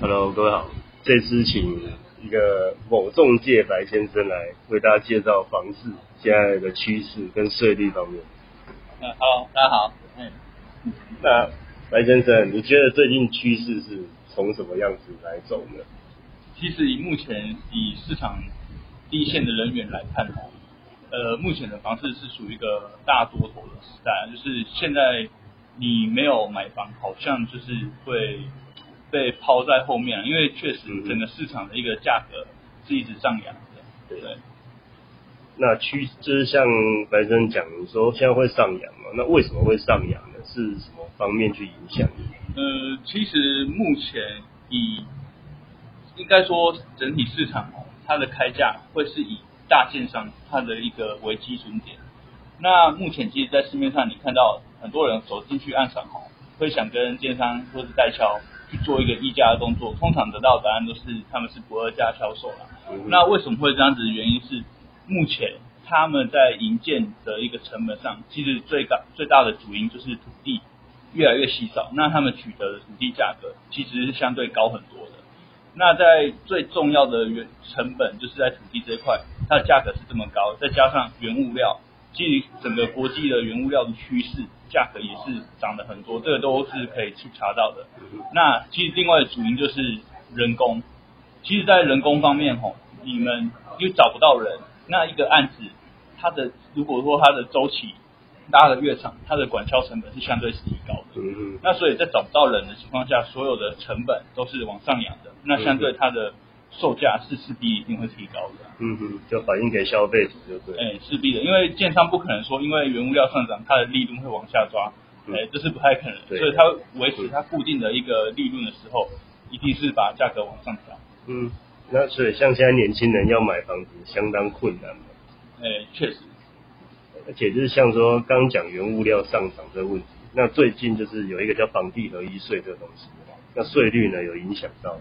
Hello，各位好，这次请一个某中介白先生来为大家介绍房市现在的趋势跟税率方面。嗯，Hello，大家好。嗯，那白先生，你觉得最近趋势是从什么样子来走呢？其实以目前以市场第一线的人员来看哦，呃，目前的房市是属于一个大多头的时代，就是现在你没有买房，好像就是会。被抛在后面了，因为确实整个市场的一个价格是一直上扬的。对。那趋就是像白生讲说现在会上扬嘛？那为什么会上扬呢？是什么方面去影响？呃，其实目前以应该说整体市场哦，它的开价会是以大建商它的一个为基准点。那目前其实，在市面上你看到很多人走进去暗场哦，会想跟建商或是代销。去做一个议价的动作，通常得到的答案都是他们是不二价销售了。那为什么会这样子？原因是目前他们在营建的一个成本上，其实最高最大的主因就是土地越来越稀少，那他们取得的土地价格其实是相对高很多的。那在最重要的原成本就是在土地这一块，它的价格是这么高，再加上原物料，基于整个国际的原物料的趋势。价格也是涨了很多，这个都是可以去查到的。那其实另外的主因就是人工。其实，在人工方面吼，你们又找不到人，那一个案子它的如果说它的周期拉的越长，它的管销成本是相对是提高的。那所以在找不到人的情况下，所有的成本都是往上扬的。那相对它的售价是势必一定会提高的。嗯哼，就反映给消费者就对。哎，势必的，因为建商不可能说因为原物料上涨，它的利润会往下抓，哎，这是不太可能。所以它维持它固定的一个利润的时候，一定是把价格往上调。嗯，那所以像现在年轻人要买房子相当困难嘛。哎，确实。而且就是像说刚讲原物料上涨这个问题，那最近就是有一个叫房地合一税这个东西，那税率呢有影响到。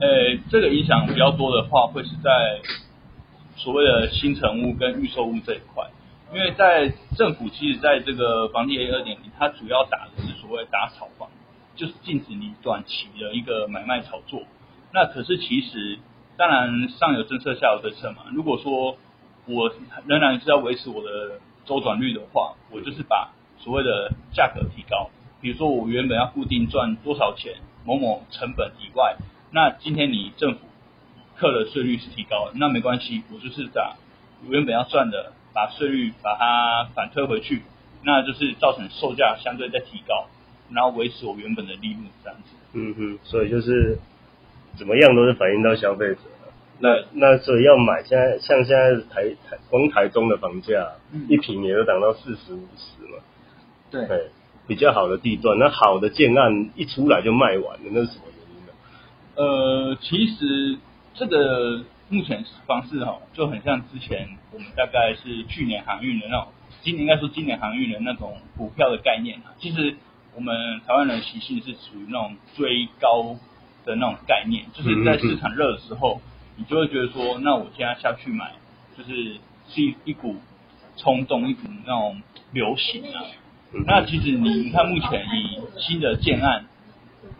呃，这个影响比较多的话，会是在所谓的新成屋跟预售屋这一块，因为在政府其实在这个房地 A 二点零，它主要打的是所谓打炒房，就是禁止你短期的一个买卖炒作。那可是其实，当然上有政策下有对策嘛。如果说我仍然是要维持我的周转率的话，我就是把所谓的价格提高，比如说我原本要固定赚多少钱，某某成本以外。那今天你政府课的税率是提高，那没关系，我就是把原本要赚的，把税率把它反推回去，那就是造成售价相对在提高，然后维持我原本的利润这样子。嗯哼，所以就是怎么样都是反映到消费者。那那所以要买，现在像现在台台光台中的房价，一平也都涨到四十五十嘛。对。比较好的地段，那好的建案一出来就卖完了，那是什么？呃，其实这个目前方式哈，就很像之前我们大概是去年航运的那种，今年应该说今年航运的那种股票的概念啊。其实我们台湾人习性是属于那种追高的那种概念，就是在市场热的时候，你就会觉得说，那我现在下去买，就是是一一股冲动，一股那种流行啊。那其实你你看目前以新的建案。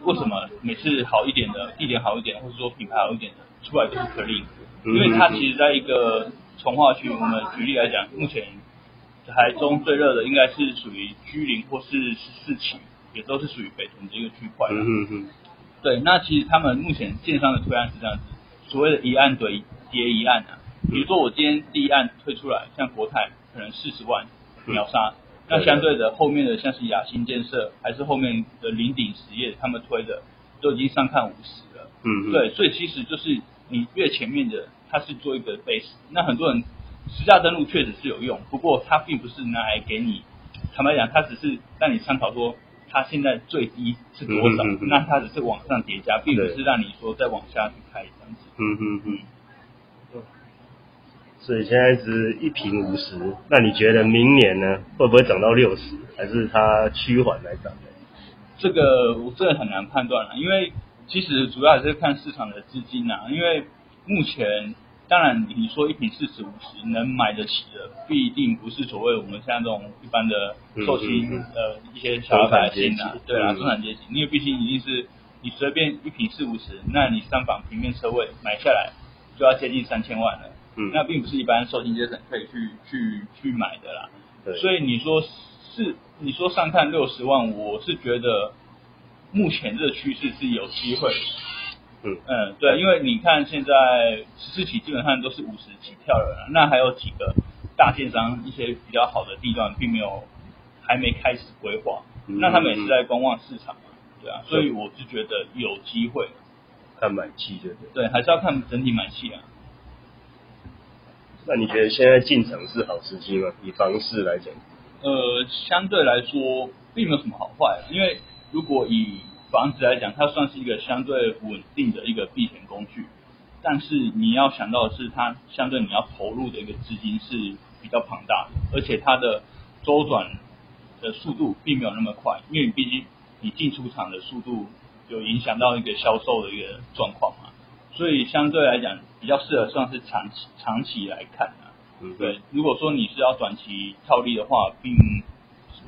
为什么每次好一点的地点好一点，或者说品牌好一点的出来都是可力？因为它其实在一个从化区，我们举例来讲，目前台中最热的应该是属于居林或是十四期，也都是属于北屯这个区块。嗯嗯嗯。对，那其实他们目前建商的推案是这样子，所谓的一案怼叠一案啊。比如说我今天第一案推出来，像国泰可能四十万秒杀。那相对的，后面的像是雅兴建设，还是后面的林鼎实业，他们推的都已经上看五十了。嗯，对，所以其实就是你越前面的，它是做一个 base。那很多人实价登录确实是有用，不过它并不是拿来给你，坦白讲，它只是让你参考说它现在最低是多少，那它只是往上叠加，并不是让你说再往下去开这样子。嗯嗯嗯。所以现在是一平五十，那你觉得明年呢会不会涨到六十，还是它趋缓来涨？这个我真的很难判断了，因为其实主要还是看市场的资金啊。因为目前当然你说一平四十五十能买得起的，必定不是所谓我们现在这种一般的寿星呃一些小老百姓啊，对啊，中产阶级，因为毕竟一定是你随便一平四五十，那你三房平面车位买下来就要接近三千万了。嗯，那并不是一般受薪阶层可以去去去买的啦。对，所以你说是你说上看六十万，我是觉得目前这个趋势是有机会。嗯嗯，对，因为你看现在十四期基本上都是五十起跳了，那还有几个大建商一些比较好的地段并没有还没开始规划，那他们也是在观望市场嘛，对啊，所以我是觉得有机会看买气，对对？对，还是要看整体买气啊。那你觉得现在进场是好时机吗？以房市来讲？呃，相对来说并没有什么好坏，因为如果以房子来讲，它算是一个相对稳定的一个避险工具，但是你要想到的是，它相对你要投入的一个资金是比较庞大的，而且它的周转的速度并没有那么快，因为你毕竟你进出场的速度有影响到一个销售的一个状况嘛，所以相对来讲比较适合算是长期长期来看啊。嗯，对，如果说你是要短期套利的话，并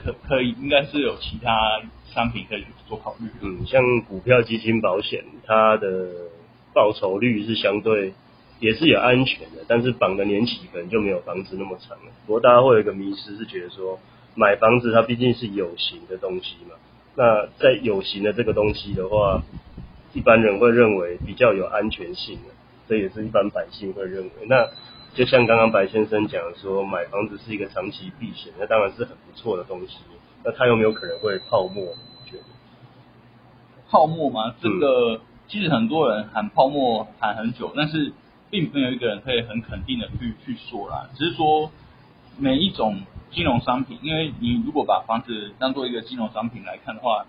可可以应该是有其他。商品可以做考虑。嗯，像股票、基金、保险，它的报酬率是相对也是有安全的，但是绑的年期可能就没有房子那么长了。不过大家会有一个迷失，是觉得说买房子它毕竟是有形的东西嘛。那在有形的这个东西的话，一般人会认为比较有安全性的，这也是一般百姓会认为。那就像刚刚白先生讲说，买房子是一个长期避险，那当然是很不错的东西。那它有没有可能会泡沫？觉得泡沫吗？这个其实很多人喊泡沫喊很久，但是并没有一个人可以很肯定的去去说啦。只是说每一种金融商品，因为你如果把房子当做一个金融商品来看的话，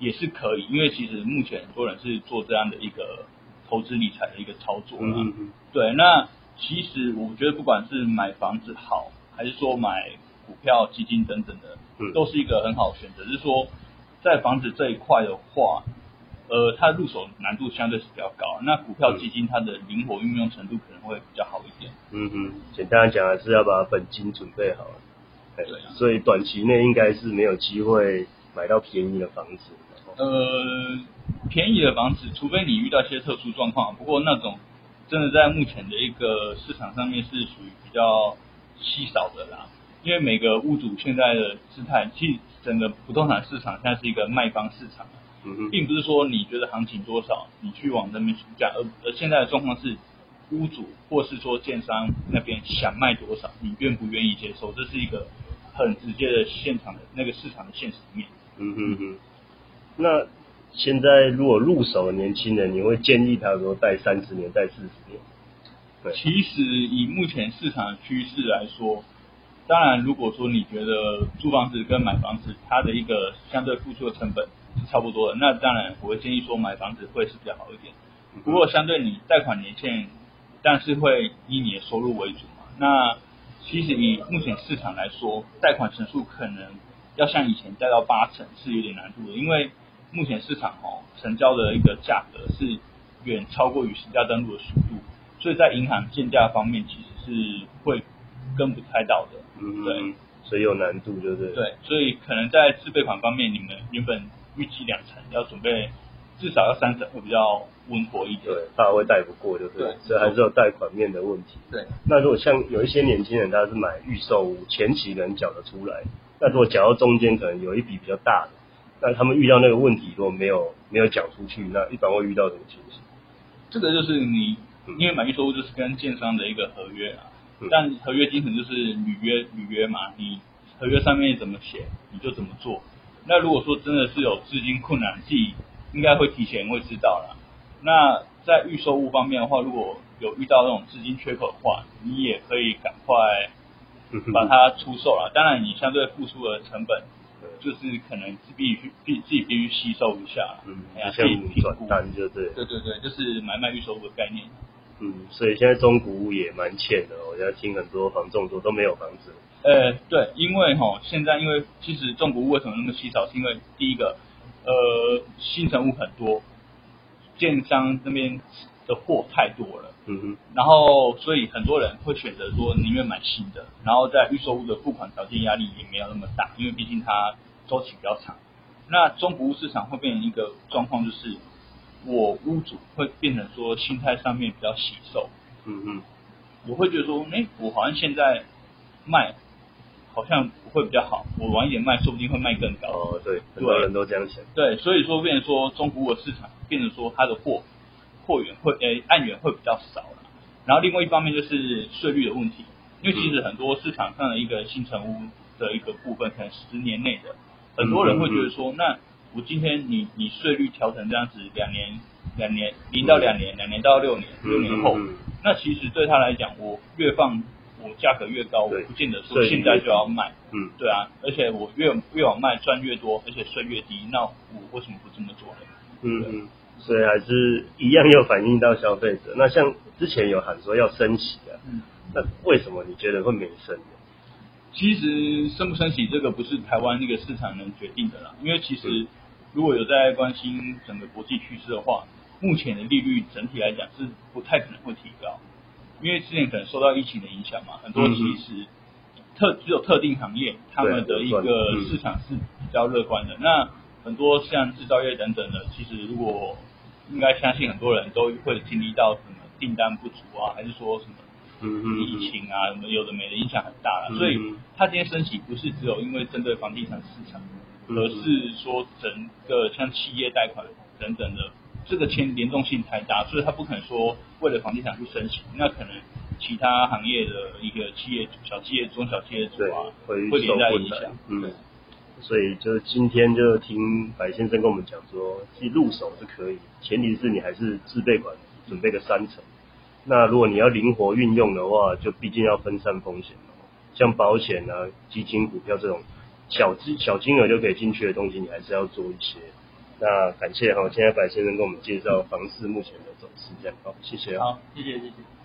也是可以。因为其实目前很多人是做这样的一个投资理财的一个操作嗯嗯。对，那其实我觉得不管是买房子好，还是说买股票、基金等等的。都是一个很好的选择，就是说，在房子这一块的话，呃，它入手难度相对是比较高。那股票基金它的灵活运用程度可能会比较好一点。嗯嗯，简单来讲还是要把本金准备好。对，所以短期内应该是没有机会买到便宜的房子。呃，便宜的房子，除非你遇到一些特殊状况。不过那种真的在目前的一个市场上面是属于比较稀少的啦。因为每个屋主现在的姿态，其实整个不动产市场现在是一个卖方市场，并不是说你觉得行情多少，你去往那边出价，而而现在的状况是，屋主或是说建商那边想卖多少，你愿不愿意接受，这是一个很直接的现场的那个市场的现实面。嗯哼哼。那现在如果入手的年轻人，你会建议他说贷三十年、贷四十年？对，其实以目前市场的趋势来说。当然，如果说你觉得租房子跟买房子它的一个相对付出的成本是差不多的，那当然我会建议说买房子会是比较好一点。不过相对你贷款年限，但是会以你的收入为主嘛。那其实以目前市场来说，贷款成数可能要像以前贷到八成是有点难度的，因为目前市场哦成交的一个价格是远超过于实价登录的速度，所以在银行建价方面其实是会跟不太到的。嗯，对，所以有难度，就是对？对，所以可能在自备款方面，你们原本预计两成，要准备至少要三成，会比较温和一点。对，怕会贷不过，就对。所以还是有贷款面的问题。对。那如果像有一些年轻人，他是买预售屋，前期能缴得出来，那如果缴到中间，可能有一笔比较大的，那他们遇到那个问题，如果没有没有讲出去，那一般会遇到什么情形？这个就是你，因为买预售物就是跟建商的一个合约啊。但合约精神就是履约履约嘛，你合约上面怎么写你就怎么做。那如果说真的是有资金困难，自己应该会提前会知道啦。那在预售物方面的话，如果有遇到那种资金缺口的话，你也可以赶快 把它出售了。当然，你相对付出的成本就是可能必须必自己必须吸收一下，嗯，自己转单就对。对对对，就是买卖预售物的概念。嗯，所以现在中古屋也蛮欠的，我现在听很多房仲说都没有房子。呃，对，因为哈，现在因为其实中古屋为什么那么稀少，是因为第一个，呃，新成屋很多，建商那边的货太多了，嗯哼，然后所以很多人会选择说宁愿买新的，然后在预售屋的付款条件压力也没有那么大，因为毕竟它周期比较长。那中古屋市场会变成一个状况，就是我屋主会变成说心态上面比较喜受，嗯嗯我会觉得说，哎，我好像现在卖好像不会比较好，我晚一点卖，说不定会卖更高。哦对，很多人都这样想。对，所以说变成说中古屋的市场变成说它的货货源会诶案源会比较少了。然后另外一方面就是税率的问题，因为其实很多市场上的一个新成屋的一个部分，可能十年内的，很多人会觉得说，那我今天你你税率调成这样子，两年两年零到两年，两年到六年，六年后，那其实对他来讲，我越放我价格越高，我不见得说现在就要卖。嗯对啊，而且我越越往卖赚越多，而且税越低，那我为什么不这么做呢？嗯嗯，所以还是一样要反映到消费者。那像之前有喊说要升息啊，嗯，那为什么你觉得会没升呢？其实升不升息这个不是台湾那个市场能决定的啦，因为其实嗯如果有在关心整个国际趋势的话，目前的利率整体来讲是不太可能会提高，因为之前可能受到疫情的影响嘛，很多嗯其实特只有特定行业他们的一个嗯市场是比较乐观的，那很多像制造业等等的，其实如果应该相信很多人都会经历到什么订单不足啊，还是说什么疫情啊，什么有的没的影响很大了，嗯所以它今天升息不是只有因为针对房地产市场，嗯而是说整个像企业贷款等等的这个牵联动性太大，所以它不可能说为了房地产去升息，那可能其他行业的一个企业小企业、中小企业主啊，会会连带影响。嗯，所以就是今天就听白先生跟我们讲说，其实入手是可以，前提是你还是自备款准备个三成。那如果你要灵活运用的话，就毕竟要分散风险。像保险啊、基金、股票这种小金小金额就可以进去的东西，你还是要做一些。那感谢哈，现在白先生跟我们介绍房市目前的走势，这样好，谢谢。好，谢谢谢谢。